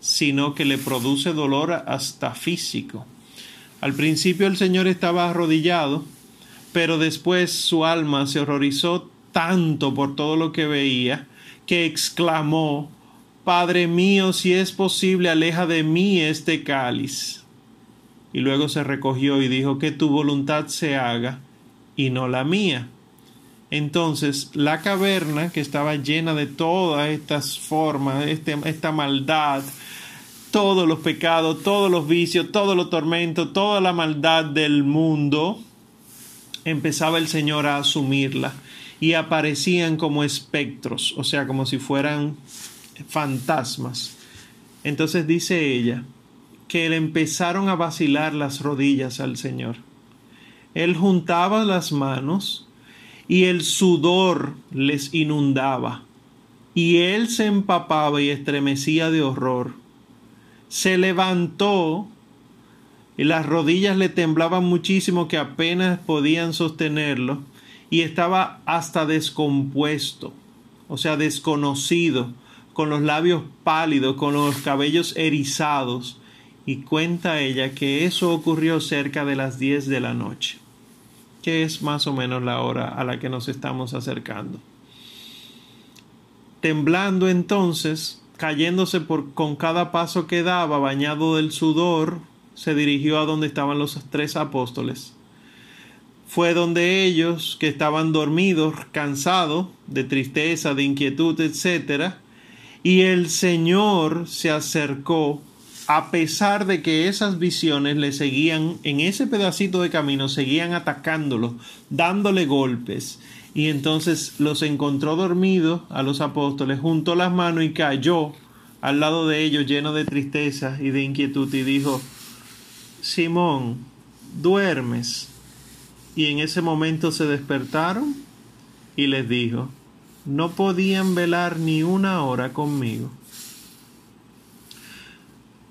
sino que le produce dolor hasta físico. Al principio el Señor estaba arrodillado, pero después su alma se horrorizó tanto por todo lo que veía, que exclamó Padre mío, si es posible, aleja de mí este cáliz. Y luego se recogió y dijo, que tu voluntad se haga y no la mía. Entonces la caverna, que estaba llena de todas estas formas, este, esta maldad, todos los pecados, todos los vicios, todos los tormentos, toda la maldad del mundo, empezaba el Señor a asumirla y aparecían como espectros, o sea, como si fueran fantasmas. Entonces dice ella que le empezaron a vacilar las rodillas al Señor. Él juntaba las manos y el sudor les inundaba, y él se empapaba y estremecía de horror. Se levantó y las rodillas le temblaban muchísimo que apenas podían sostenerlo y estaba hasta descompuesto, o sea, desconocido, con los labios pálidos, con los cabellos erizados, y cuenta ella que eso ocurrió cerca de las diez de la noche, que es más o menos la hora a la que nos estamos acercando. Temblando entonces, cayéndose por, con cada paso que daba, bañado del sudor, se dirigió a donde estaban los tres apóstoles. Fue donde ellos, que estaban dormidos, cansados, de tristeza, de inquietud, etc., y el Señor se acercó a pesar de que esas visiones le seguían en ese pedacito de camino, seguían atacándolo, dándole golpes. Y entonces los encontró dormidos a los apóstoles, juntó las manos y cayó al lado de ellos lleno de tristeza y de inquietud y dijo, Simón, duermes. Y en ese momento se despertaron y les dijo, no podían velar ni una hora conmigo.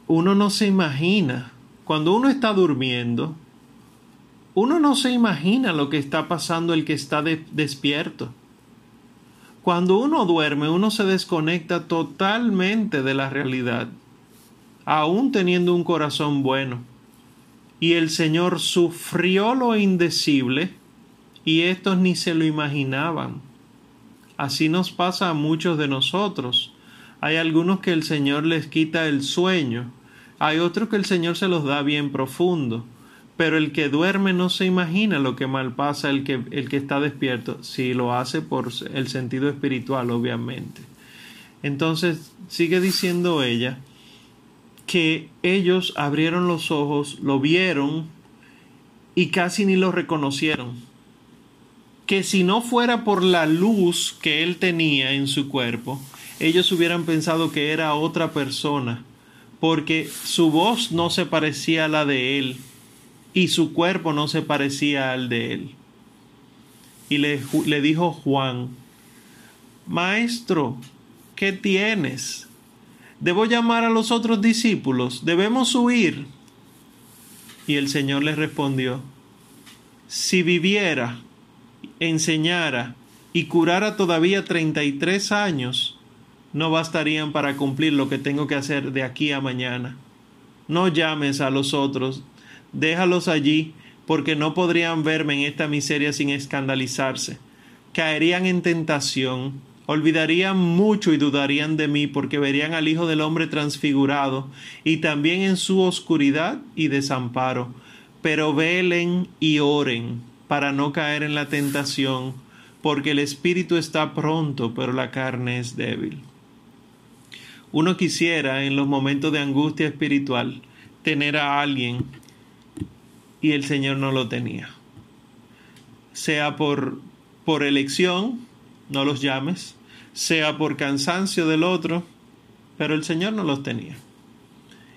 Uno no se imagina, cuando uno está durmiendo, uno no se imagina lo que está pasando el que está despierto. Cuando uno duerme, uno se desconecta totalmente de la realidad, aún teniendo un corazón bueno. Y el Señor sufrió lo indecible y estos ni se lo imaginaban. Así nos pasa a muchos de nosotros. Hay algunos que el Señor les quita el sueño, hay otros que el Señor se los da bien profundo, pero el que duerme no se imagina lo que mal pasa el que, el que está despierto, si lo hace por el sentido espiritual, obviamente. Entonces sigue diciendo ella que ellos abrieron los ojos, lo vieron y casi ni lo reconocieron que si no fuera por la luz que él tenía en su cuerpo, ellos hubieran pensado que era otra persona, porque su voz no se parecía a la de él y su cuerpo no se parecía al de él. Y le, le dijo Juan, Maestro, ¿qué tienes? ¿Debo llamar a los otros discípulos? ¿Debemos huir? Y el Señor le respondió, Si viviera, enseñara y curara todavía treinta y tres años, no bastarían para cumplir lo que tengo que hacer de aquí a mañana. No llames a los otros, déjalos allí, porque no podrían verme en esta miseria sin escandalizarse. Caerían en tentación, olvidarían mucho y dudarían de mí, porque verían al Hijo del Hombre transfigurado, y también en su oscuridad y desamparo. Pero velen y oren para no caer en la tentación, porque el espíritu está pronto, pero la carne es débil. Uno quisiera en los momentos de angustia espiritual tener a alguien y el Señor no lo tenía. Sea por, por elección, no los llames, sea por cansancio del otro, pero el Señor no los tenía.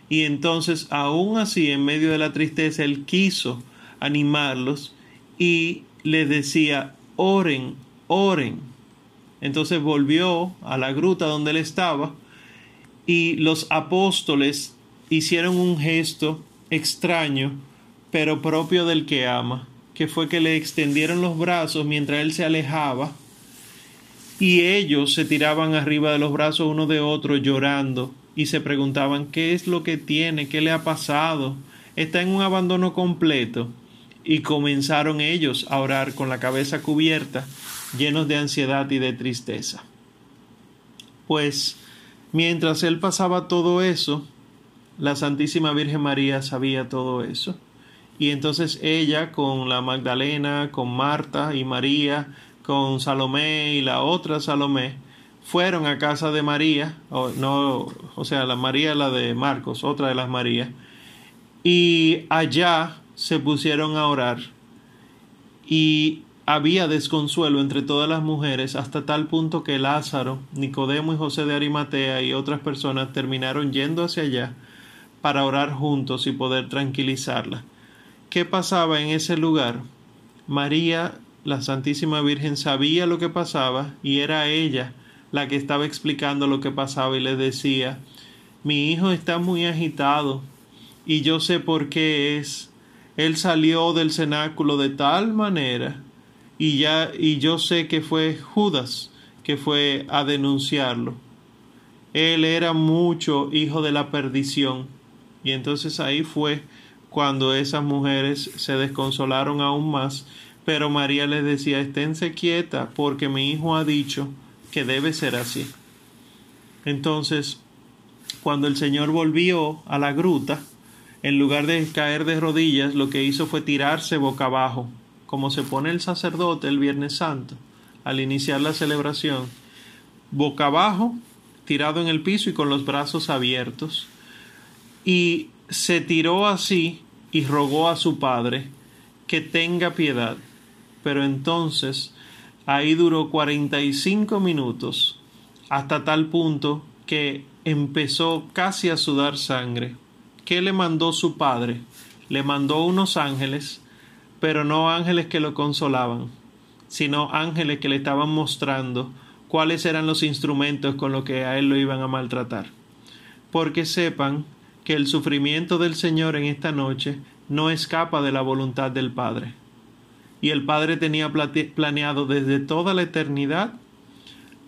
Y entonces, aún así, en medio de la tristeza, Él quiso animarlos y les decía, oren, oren. Entonces volvió a la gruta donde él estaba y los apóstoles hicieron un gesto extraño, pero propio del que ama, que fue que le extendieron los brazos mientras él se alejaba y ellos se tiraban arriba de los brazos uno de otro llorando y se preguntaban qué es lo que tiene, qué le ha pasado, está en un abandono completo y comenzaron ellos a orar con la cabeza cubierta, llenos de ansiedad y de tristeza. Pues mientras él pasaba todo eso, la Santísima Virgen María sabía todo eso. Y entonces ella con la Magdalena, con Marta y María, con Salomé y la otra Salomé, fueron a casa de María, o, no, o sea, la María la de Marcos, otra de las Marías, y allá se pusieron a orar y había desconsuelo entre todas las mujeres hasta tal punto que Lázaro, Nicodemo y José de Arimatea y otras personas terminaron yendo hacia allá para orar juntos y poder tranquilizarla. ¿Qué pasaba en ese lugar? María, la Santísima Virgen, sabía lo que pasaba y era ella la que estaba explicando lo que pasaba y le decía, mi hijo está muy agitado y yo sé por qué es él salió del cenáculo de tal manera y ya y yo sé que fue Judas que fue a denunciarlo él era mucho hijo de la perdición. Y entonces ahí fue cuando esas mujeres se desconsolaron aún más, pero María les decía, esténse quieta porque mi hijo ha dicho que debe ser así. Entonces, cuando el Señor volvió a la gruta, en lugar de caer de rodillas, lo que hizo fue tirarse boca abajo, como se pone el sacerdote el Viernes Santo, al iniciar la celebración, boca abajo, tirado en el piso y con los brazos abiertos, y se tiró así y rogó a su padre que tenga piedad. Pero entonces ahí duró cuarenta y cinco minutos, hasta tal punto que empezó casi a sudar sangre. ¿Qué le mandó su padre? Le mandó unos ángeles, pero no ángeles que lo consolaban, sino ángeles que le estaban mostrando cuáles eran los instrumentos con los que a él lo iban a maltratar. Porque sepan que el sufrimiento del Señor en esta noche no escapa de la voluntad del Padre. Y el Padre tenía planeado desde toda la eternidad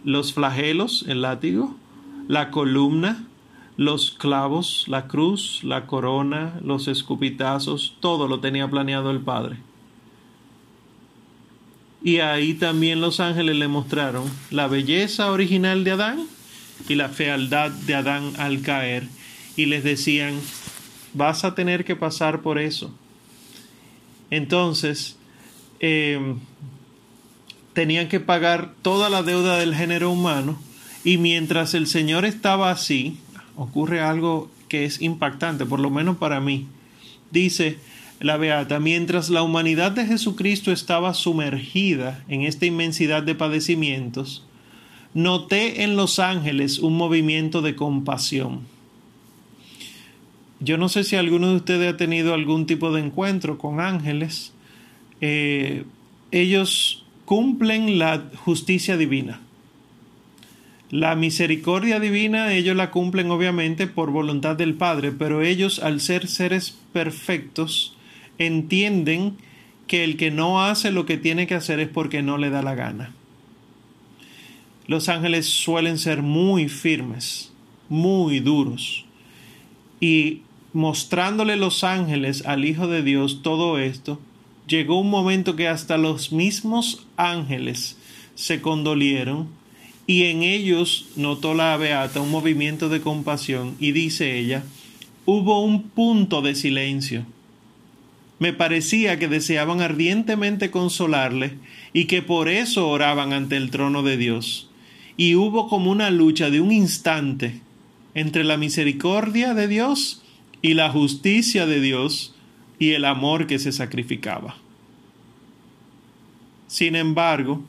los flagelos, el látigo, la columna, los clavos, la cruz, la corona, los escupitazos, todo lo tenía planeado el Padre. Y ahí también los ángeles le mostraron la belleza original de Adán y la fealdad de Adán al caer. Y les decían, vas a tener que pasar por eso. Entonces, em, tenían que pagar toda la deuda del género humano y mientras el Señor estaba así, ocurre algo que es impactante, por lo menos para mí. Dice la Beata, mientras la humanidad de Jesucristo estaba sumergida en esta inmensidad de padecimientos, noté en los ángeles un movimiento de compasión. Yo no sé si alguno de ustedes ha tenido algún tipo de encuentro con ángeles. Eh, ellos cumplen la justicia divina. La misericordia divina ellos la cumplen obviamente por voluntad del Padre, pero ellos al ser seres perfectos entienden que el que no hace lo que tiene que hacer es porque no le da la gana. Los ángeles suelen ser muy firmes, muy duros. Y mostrándole los ángeles al Hijo de Dios todo esto, llegó un momento que hasta los mismos ángeles se condolieron y en ellos notó la beata un movimiento de compasión y dice ella, hubo un punto de silencio. Me parecía que deseaban ardientemente consolarle y que por eso oraban ante el trono de Dios. Y hubo como una lucha de un instante entre la misericordia de Dios y la justicia de Dios y el amor que se sacrificaba. Sin embargo,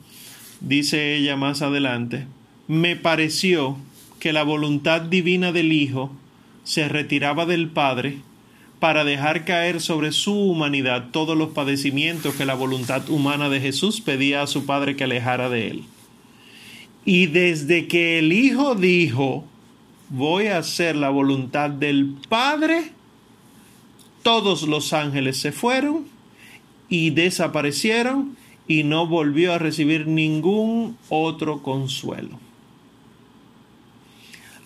dice ella más adelante, me pareció que la voluntad divina del Hijo se retiraba del Padre para dejar caer sobre su humanidad todos los padecimientos que la voluntad humana de Jesús pedía a su Padre que alejara de él. Y desde que el Hijo dijo, voy a hacer la voluntad del Padre, todos los ángeles se fueron y desaparecieron y no volvió a recibir ningún otro consuelo.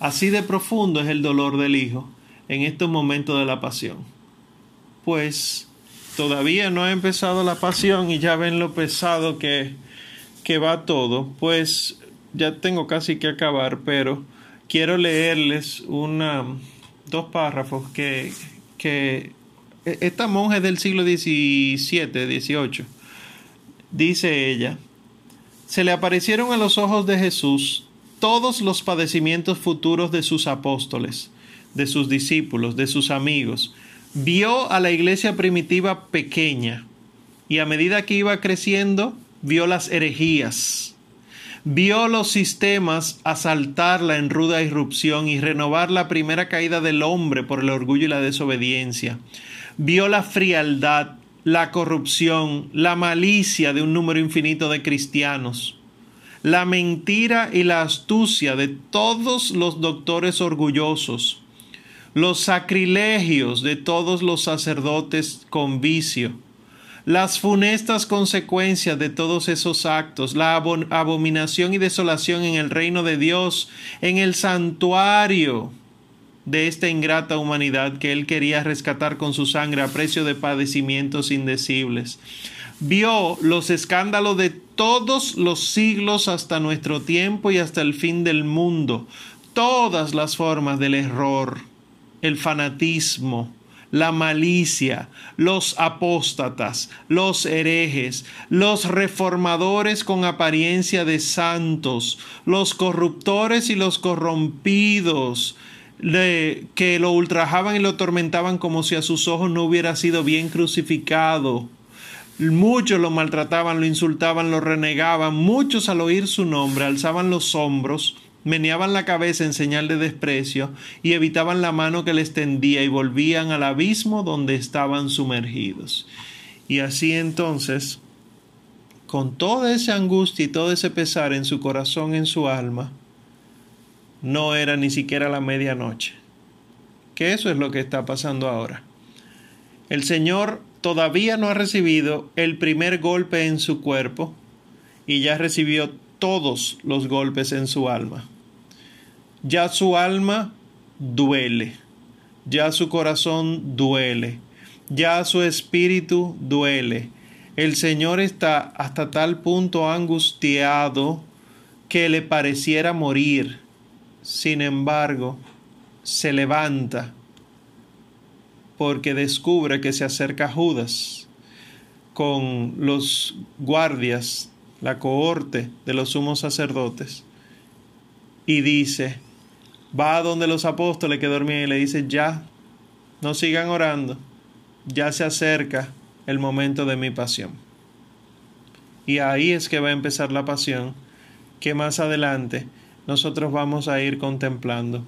Así de profundo es el dolor del Hijo en estos momentos de la pasión. Pues todavía no ha empezado la pasión y ya ven lo pesado que, que va todo. Pues ya tengo casi que acabar, pero quiero leerles una, dos párrafos que, que esta monja es del siglo XVII, XVIII dice ella, se le aparecieron a los ojos de Jesús todos los padecimientos futuros de sus apóstoles, de sus discípulos, de sus amigos. Vio a la iglesia primitiva pequeña y a medida que iba creciendo, vio las herejías. Vio los sistemas asaltarla en ruda irrupción y renovar la primera caída del hombre por el orgullo y la desobediencia. Vio la frialdad, la corrupción, la malicia de un número infinito de cristianos, la mentira y la astucia de todos los doctores orgullosos, los sacrilegios de todos los sacerdotes con vicio, las funestas consecuencias de todos esos actos, la abominación y desolación en el reino de Dios, en el santuario de esta ingrata humanidad que Él quería rescatar con su sangre a precio de padecimientos indecibles. Vio los escándalos de todos los siglos hasta nuestro tiempo y hasta el fin del mundo, todas las formas del error, el fanatismo, la malicia, los apóstatas, los herejes, los reformadores con apariencia de santos, los corruptores y los corrompidos, que lo ultrajaban y lo atormentaban como si a sus ojos no hubiera sido bien crucificado. Muchos lo maltrataban, lo insultaban, lo renegaban, muchos al oír su nombre alzaban los hombros meneaban la cabeza en señal de desprecio y evitaban la mano que les tendía y volvían al abismo donde estaban sumergidos. Y así entonces, con toda esa angustia y todo ese pesar en su corazón, en su alma, no era ni siquiera la medianoche. Que eso es lo que está pasando ahora. El Señor todavía no ha recibido el primer golpe en su cuerpo y ya recibió todos los golpes en su alma ya su alma duele, ya su corazón duele, ya su espíritu duele. El Señor está hasta tal punto angustiado que le pareciera morir. Sin embargo, se levanta porque descubre que se acerca Judas con los guardias, la cohorte de los sumos sacerdotes, y dice, va a donde los apóstoles que dormían y le dice, ya, no sigan orando, ya se acerca el momento de mi pasión. Y ahí es que va a empezar la pasión, que más adelante nosotros vamos a ir contemplando.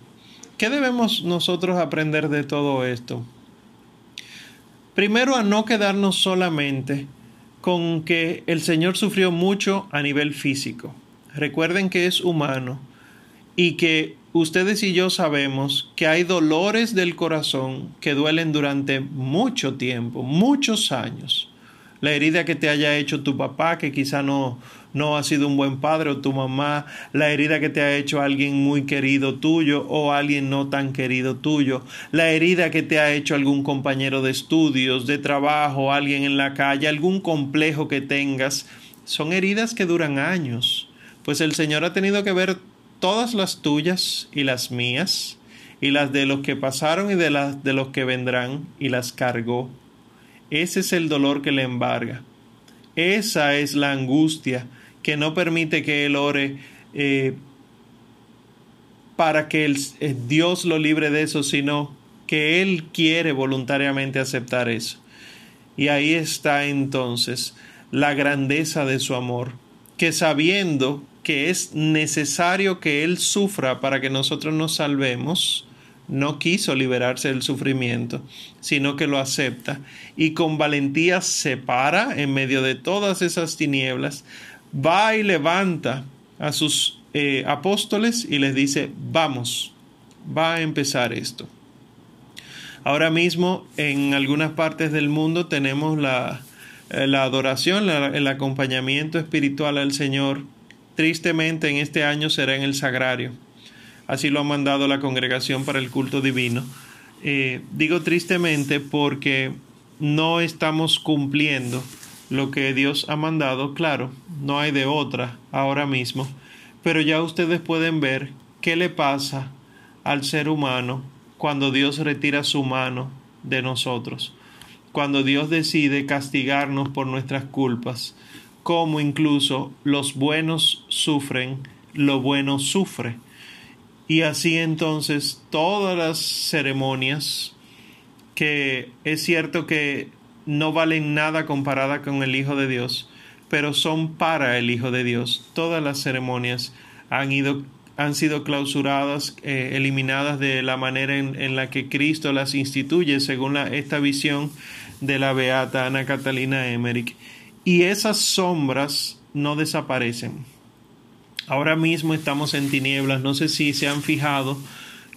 ¿Qué debemos nosotros aprender de todo esto? Primero a no quedarnos solamente con que el Señor sufrió mucho a nivel físico. Recuerden que es humano y que ustedes y yo sabemos que hay dolores del corazón que duelen durante mucho tiempo, muchos años. La herida que te haya hecho tu papá, que quizá no, no ha sido un buen padre, o tu mamá, la herida que te ha hecho alguien muy querido tuyo o alguien no tan querido tuyo, la herida que te ha hecho algún compañero de estudios, de trabajo, alguien en la calle, algún complejo que tengas, son heridas que duran años. Pues el Señor ha tenido que ver todas las tuyas y las mías, y las de los que pasaron y de las de los que vendrán, y las cargó. Ese es el dolor que le embarga. Esa es la angustia que no permite que él ore eh, para que eh, Dios lo libre de eso, sino que él quiere voluntariamente aceptar eso. Y ahí está entonces la grandeza de su amor, que sabiendo que es necesario que Él sufra para que nosotros nos salvemos, no quiso liberarse del sufrimiento, sino que lo acepta y con valentía se para en medio de todas esas tinieblas, va y levanta a sus eh, apóstoles y les dice, vamos, va a empezar esto. Ahora mismo en algunas partes del mundo tenemos la, eh, la adoración, el acompañamiento espiritual al Señor tristemente en este año será en el sagrario. Así lo ha mandado la congregación para el culto divino. Eh, digo tristemente porque no estamos cumpliendo lo que Dios ha mandado, claro, no hay de otra ahora mismo, pero ya ustedes pueden ver qué le pasa al ser humano cuando Dios retira su mano de nosotros, cuando Dios decide castigarnos por nuestras culpas, como incluso los buenos sufren, lo bueno sufre. Y así entonces todas las ceremonias que es cierto que no valen nada comparada con el Hijo de Dios, pero son para el Hijo de Dios. Todas las ceremonias han ido han sido clausuradas, eh, eliminadas de la manera en, la que Cristo las instituye, según esta visión de la beata Ana Catalina Emmerich y esas sombras no desaparecen. Ahora mismo estamos en tinieblas, no sé si se han fijado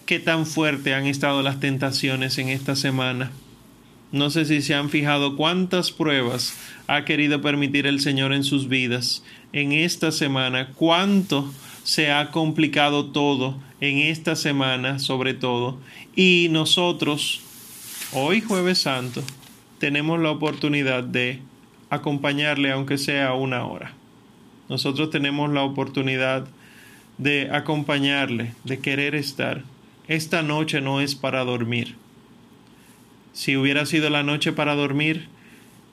qué tan fuerte han estado las tentaciones en esta semana. No sé si se han fijado cuántas pruebas ha querido permitir el Señor en sus vidas en esta semana, cuánto se ha complicado todo en esta semana sobre todo. Y nosotros, hoy jueves santo, tenemos la oportunidad de acompañarle aunque sea una hora. Nosotros tenemos la oportunidad de acompañarle, de querer estar. Esta noche no es para dormir. Si hubiera sido la noche para dormir,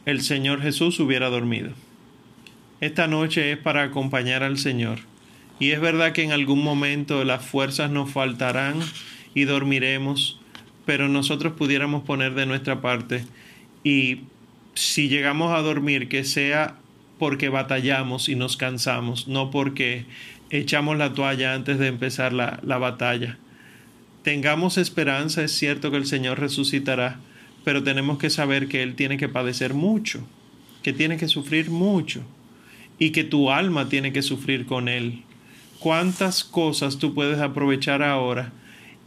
el Señor Jesús hubiera dormido. Esta noche es para acompañar al Señor. Y es verdad que en algún momento las fuerzas nos faltarán y dormiremos, pero nosotros pudiéramos poner de nuestra parte y si llegamos a dormir que sea porque batallamos y nos cansamos, no porque echamos la toalla antes de empezar la, la batalla. Tengamos esperanza, es cierto que el Señor resucitará, pero tenemos que saber que Él tiene que padecer mucho, que tiene que sufrir mucho y que tu alma tiene que sufrir con Él. ¿Cuántas cosas tú puedes aprovechar ahora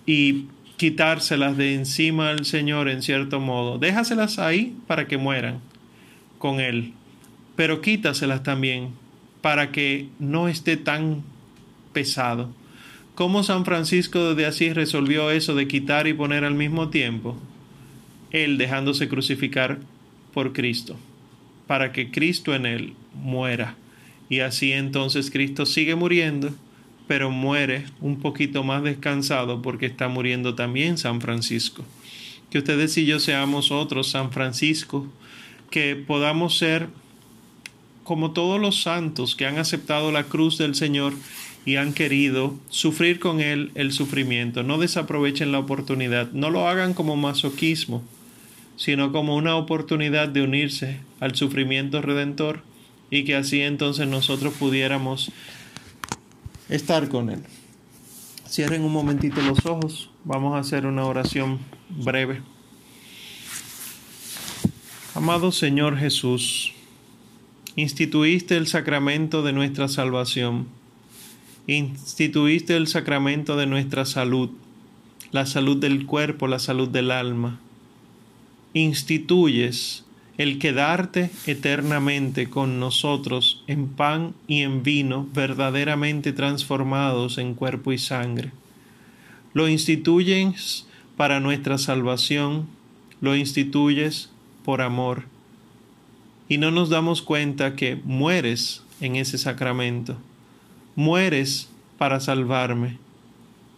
y quitárselas de encima al Señor en cierto modo? Déjaselas ahí para que mueran con Él, pero quítaselas también para que no esté tan pesado. ¿Cómo San Francisco de Asís resolvió eso de quitar y poner al mismo tiempo? Él dejándose crucificar por Cristo, para que Cristo en él muera. Y así entonces Cristo sigue muriendo, pero muere un poquito más descansado porque está muriendo también San Francisco. Que ustedes y yo seamos otros San Francisco, que podamos ser como todos los santos que han aceptado la cruz del Señor y han querido sufrir con Él el sufrimiento. No desaprovechen la oportunidad, no lo hagan como masoquismo, sino como una oportunidad de unirse al sufrimiento redentor y que así entonces nosotros pudiéramos estar con Él. Cierren un momentito los ojos, vamos a hacer una oración breve. Amado Señor Jesús, instituiste el sacramento de nuestra salvación instituiste el sacramento de nuestra salud, la salud del cuerpo, la salud del alma. Instituyes el quedarte eternamente con nosotros en pan y en vino verdaderamente transformados en cuerpo y sangre. Lo instituyes para nuestra salvación, lo instituyes por amor. Y no nos damos cuenta que mueres en ese sacramento mueres para salvarme.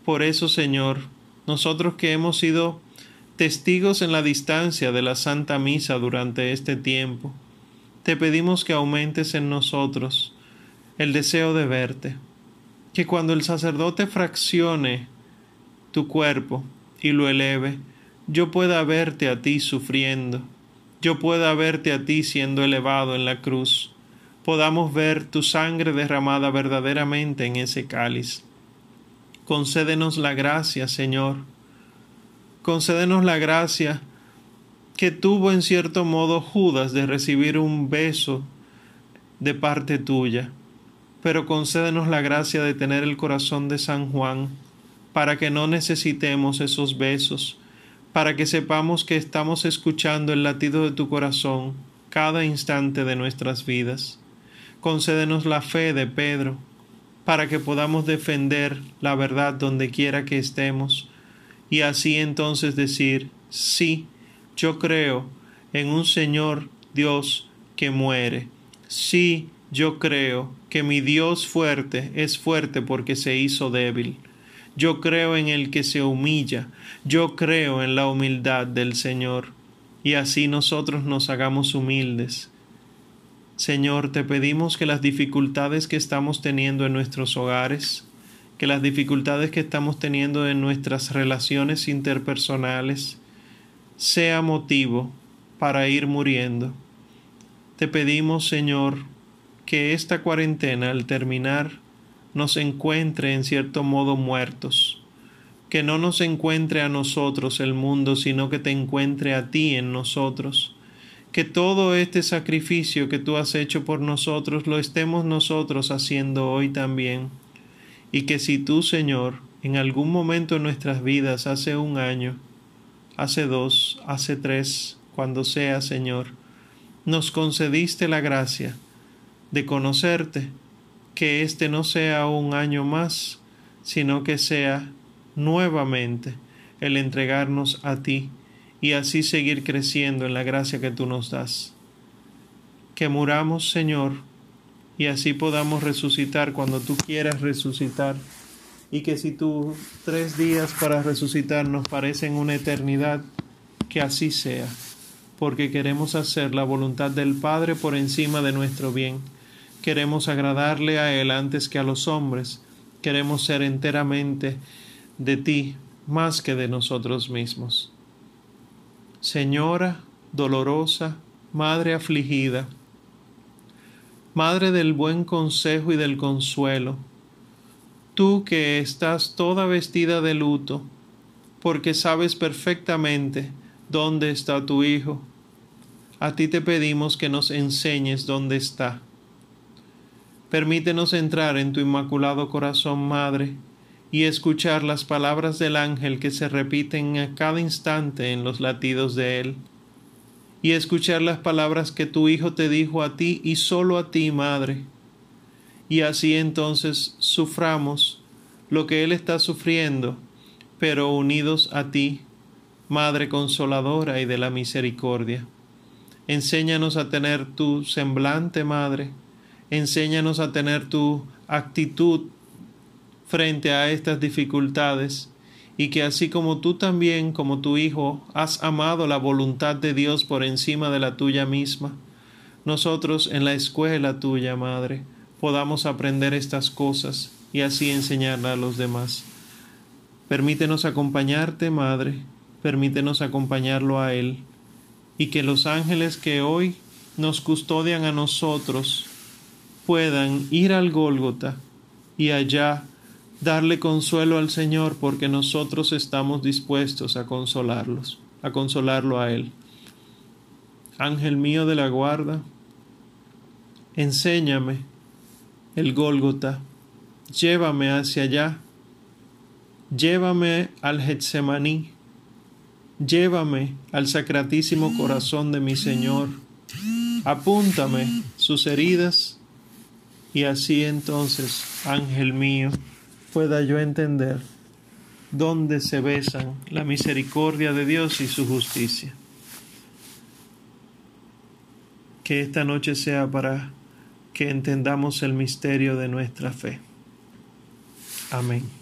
Por eso, Señor, nosotros que hemos sido testigos en la distancia de la Santa Misa durante este tiempo, te pedimos que aumentes en nosotros el deseo de verte, que cuando el sacerdote fraccione tu cuerpo y lo eleve, yo pueda verte a ti sufriendo, yo pueda verte a ti siendo elevado en la cruz, podamos ver tu sangre derramada verdaderamente en ese cáliz. Concédenos la gracia, Señor. Concédenos la gracia que tuvo en cierto modo Judas de recibir un beso de parte tuya, pero concédenos la gracia de tener el corazón de San Juan, para que no necesitemos esos besos, para que sepamos que estamos escuchando el latido de tu corazón cada instante de nuestras vidas concédenos la fe de Pedro, para que podamos defender la verdad donde quiera que estemos, y así entonces decir, sí, yo creo en un Señor Dios que muere, sí, yo creo que mi Dios fuerte es fuerte porque se hizo débil. Yo creo en el que se humilla, yo creo en la humildad del Señor, y así nosotros nos hagamos humildes. Señor, te pedimos que las dificultades que estamos teniendo en nuestros hogares, que las dificultades que estamos teniendo en nuestras relaciones interpersonales, sea motivo para ir muriendo. Te pedimos, Señor, que esta cuarentena al terminar nos encuentre en cierto modo muertos, que no nos encuentre a nosotros el mundo, sino que te encuentre a ti en nosotros. Que todo este sacrificio que tú has hecho por nosotros lo estemos nosotros haciendo hoy también, y que si tú, Señor, en algún momento en nuestras vidas, hace un año, hace dos, hace tres, cuando sea, Señor, nos concediste la gracia de conocerte, que este no sea un año más, sino que sea nuevamente el entregarnos a ti y así seguir creciendo en la gracia que tú nos das. Que muramos, Señor, y así podamos resucitar cuando tú quieras resucitar, y que si tus tres días para resucitar nos parecen una eternidad, que así sea, porque queremos hacer la voluntad del Padre por encima de nuestro bien, queremos agradarle a Él antes que a los hombres, queremos ser enteramente de ti más que de nosotros mismos. Señora dolorosa, Madre afligida, Madre del buen consejo y del consuelo, tú que estás toda vestida de luto, porque sabes perfectamente dónde está tu Hijo, a ti te pedimos que nos enseñes dónde está. Permítenos entrar en tu inmaculado corazón, Madre, y escuchar las palabras del ángel que se repiten a cada instante en los latidos de él, y escuchar las palabras que tu Hijo te dijo a ti y solo a ti, Madre, y así entonces suframos lo que Él está sufriendo, pero unidos a ti, Madre consoladora y de la misericordia. Enséñanos a tener tu semblante, Madre, enséñanos a tener tu actitud frente a estas dificultades y que así como tú también, como tu Hijo, has amado la voluntad de Dios por encima de la tuya misma, nosotros en la escuela tuya, Madre, podamos aprender estas cosas y así enseñarla a los demás. Permítenos acompañarte, Madre, permítenos acompañarlo a Él, y que los ángeles que hoy nos custodian a nosotros puedan ir al Gólgota y allá darle consuelo al Señor porque nosotros estamos dispuestos a consolarlos, a consolarlo a Él. Ángel mío de la guarda, enséñame el Gólgota, llévame hacia allá, llévame al Getsemaní, llévame al sacratísimo corazón de mi Señor, apúntame sus heridas y así entonces, ángel mío, pueda yo entender dónde se besan la misericordia de Dios y su justicia. Que esta noche sea para que entendamos el misterio de nuestra fe. Amén.